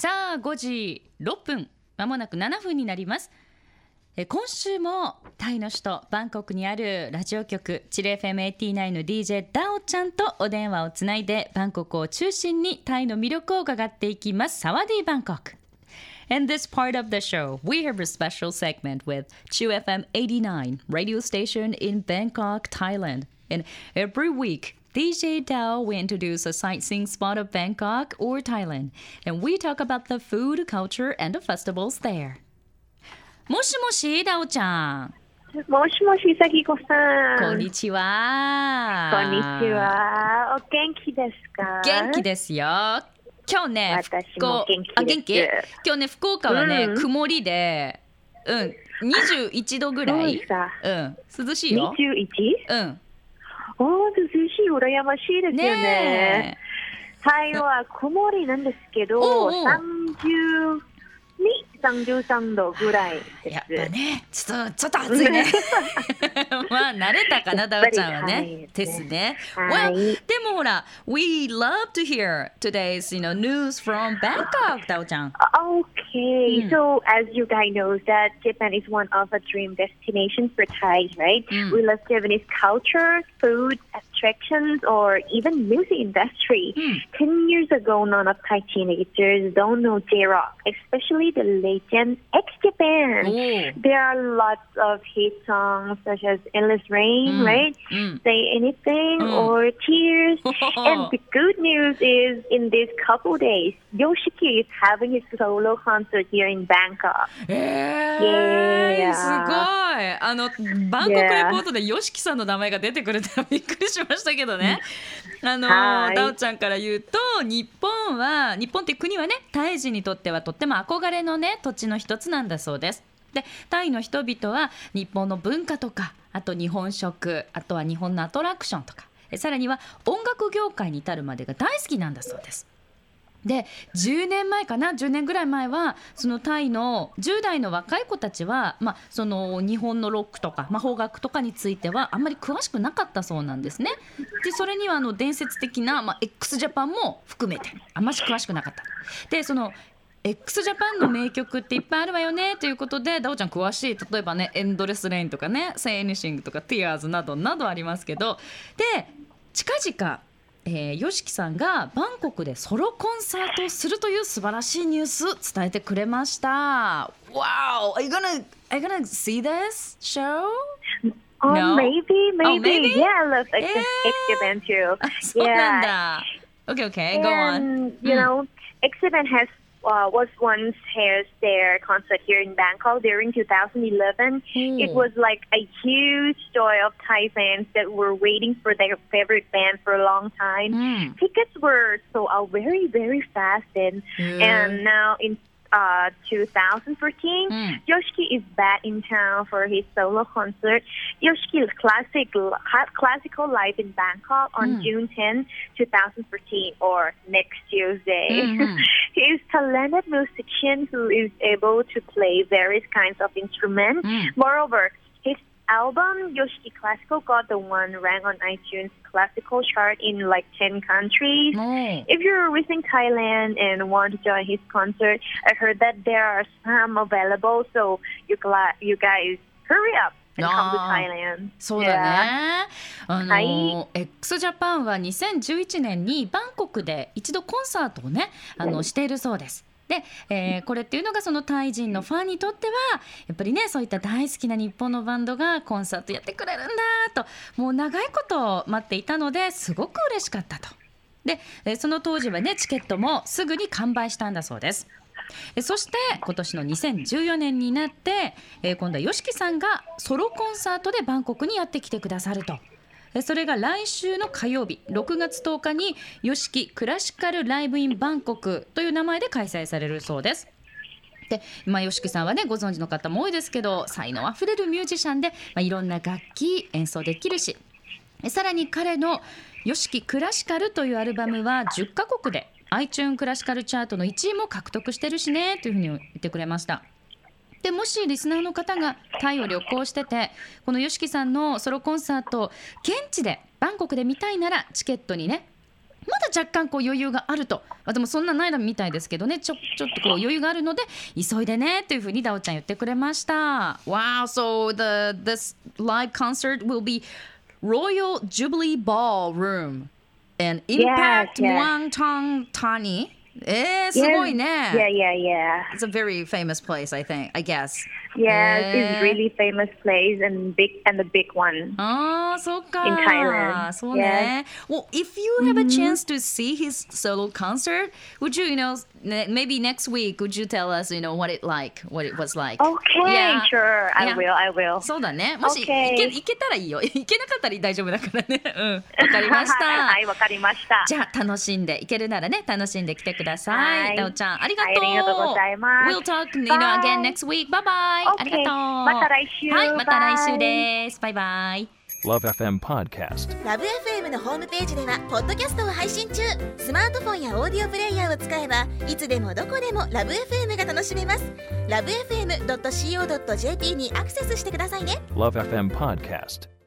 さあ5時6分まもなく7分になりますえ今週もタイの首都バンコクにあるラジオ局チレ FM89 の DJ ダオちゃんとお電話をつないでバンコクを中心にタイの魅力を伺っていきますサワディバンコク In this part of the show, we have a special segment with Chu FM 89 radio station in Bangkok, Thailand. And every week, DJ Dao will introduce a sightseeing spot of Bangkok or Thailand, and we talk about the food, culture, and the festivals there. もしもし、ダオちゃん。もしもし、さきこさん。こんにちは。こんにち。は。お元気ですか元気ですよ。今日ね、私も元気あ元気今日ね、福岡はね、うん曇りで、うん、21度ぐらい。さうん、涼しいよ。21? うん。おー、涼しい、羨ましいですよね。ねタイは曇りなんですけど、おうおう32、33度ぐらいえ。です。やっぱね、ちょっと、ちょっと暑いね。まあ、慣れたかな、ダウちゃんはやっぱりね。はいですね。はい Well, でもほら、We love to hear today's, you know, news from Bangkok, ダウちゃん。 Okay, Mm. so as you guys know that Japan is one of the dream destinations for Thais, right? Mm. We love Japanese culture, food, attractions, or even music industry. Mm. Ten years ago, none of Thai teenagers don't know J-rock, especially the legend X Japan. Oh. There are lots of hit songs such as "Endless Rain," Mm. right? うん。 Say anything Mm. or tears. and the good news is, in these couple days, Yoshiki is having his solo concert here in Bangkok. えー、 Yeah. すごいあのバンコクレポートで YOSHIKI さんの名前が出てくるってびっくりし ましたけどね。あのはいダオちゃんから言うと日本は日本って国はねタイ人にとってはとっても憧れのね土地の一つなんだそうです。でタイの人々は日本の文化とかあと日本食あとは日本のアトラクションとかえさらには音楽業界に至るまでが大好きなんだそうです。で10年前かな10年ぐらい前はそのタイの10代の若い子たちは、まあ、その日本のロックとか、まあ、邦楽とかについてはあんまり詳しくなかったそうなんですね。でそれにはあの伝説的な、まあ、x ジャパンも含めてあんまり詳しくなかった。でその x ジャパンの名曲っていっぱいあるわよねということでダオちゃん詳しい例えばね「エンドレス・レイン」とかね「Say Anything」とか「Tears」などなどありますけどで近々えー、YOSHIKI さんがバンコクでソロコンサートをするという素晴らしいニュース伝えてくれました。Wow! Are you gonna, are you gonna see this show? Oh, No? maybe, maybe. Oh, maybe? Yeah, I love X, Yeah. Japan too. あそうなんだ。Okay, okay, go on. And, you Mm. know, Japan has uh, was once has their concert here in Bangkok during 2011. It Hmm. was like a huge joy of Thai fans that were waiting for their favorite band for a long time. うん。Tickets were sold out very, very fast, and and now in uh, 2014, Mm. Yoshiki is back in town for his solo concert. Yoshiki's classic classical live in Bangkok on Mm. June 10, 2014, or next Tuesday. Mhm. he is talented musician who is able to play various kinds of instruments. Mm. Moreover, his album Yoshiki Classical got the one rank on iTunes classical chart in like 10 countries. も If you're visiting Thailand and want to join his concert, I heard that there are some available, so you gla- you guys hurry up and come to Ah. Thailand. そうだね。あの、はい x ジャパンは2011年にバンコクで一度コンサートをねあのしているそうです。で、えーこれっていうのがそのタイ人のファンにとってはやっぱりねそういった大好きな日本のバンドがコンサートやってくれるんだともう長いこと待っていたのですごく嬉しかったと。でその当時はねチケットもすぐに完売したんだそうです。そして今年の2014年になって、今度は YOSHIKI さんがソロコンサートでバンコクにやってきてくださると。それが来週の火曜日6月10日に YOSHIKI クラシカルライブインバンコクという名前で開催されるそうです。で、まあ、YOSHIKI さんはねご存知の方も多いですけど才能あふれるミュージシャンで、まあ、いろんな楽器演奏できるしえさらに彼の YOSHIKI クラシカルというアルバムは10カ国で iTunes クラシカルチャートの1位も獲得してるしねというふうに言ってくれました。でもしリスナーの方がタイを旅行しててこの YOSHIKI さんのソロコンサートを現地でバンコクで見たいならチケットにねまだ若干こう余裕があると、あでもそんなないみたいですけどね、ちょちょっとこう余裕があるので急いでねというふうにダオちゃん言ってくれました。Wow, so the this live concert will be Royal Jubilee Ballroom and Impact yes. Muangtong Tani. えー、すごいね。 Yeah, yeah, yeah. It's a very famous place, I think. I guess. Yes, Yeah. it's really famous place and big and the big one. ああ、そうか。 In Thailand. そうね。Well, if you have a chance to see his solo concert, would you, you know, ne- maybe next week, would you tell us, you know, what it like, what it was like? Okay, Yeah. sure. I Yeah. will. I will. そうだね。もし、 Okay. いけ行けたらいいよ。行けなかったら大丈夫だからね。うん。わかりました。はい、わかりました。じゃあ楽しんでいけるならね楽しんできてくださ。はいいダオちゃんありがとう。はいありがとうございます We'll talk you know Bye. again next week. Bye bye. ありがとう。また来週はいまた来週.です。バイバイ。Love FM Podcast. ラブ f m のホームページではポッドキャストを配信中スマートフォンやオーディオプレイヤーを使えばいつでもどこでもラブ f m が楽しめますラブ FM.co.jp にアクセスしてくださいね Love FM Podcast.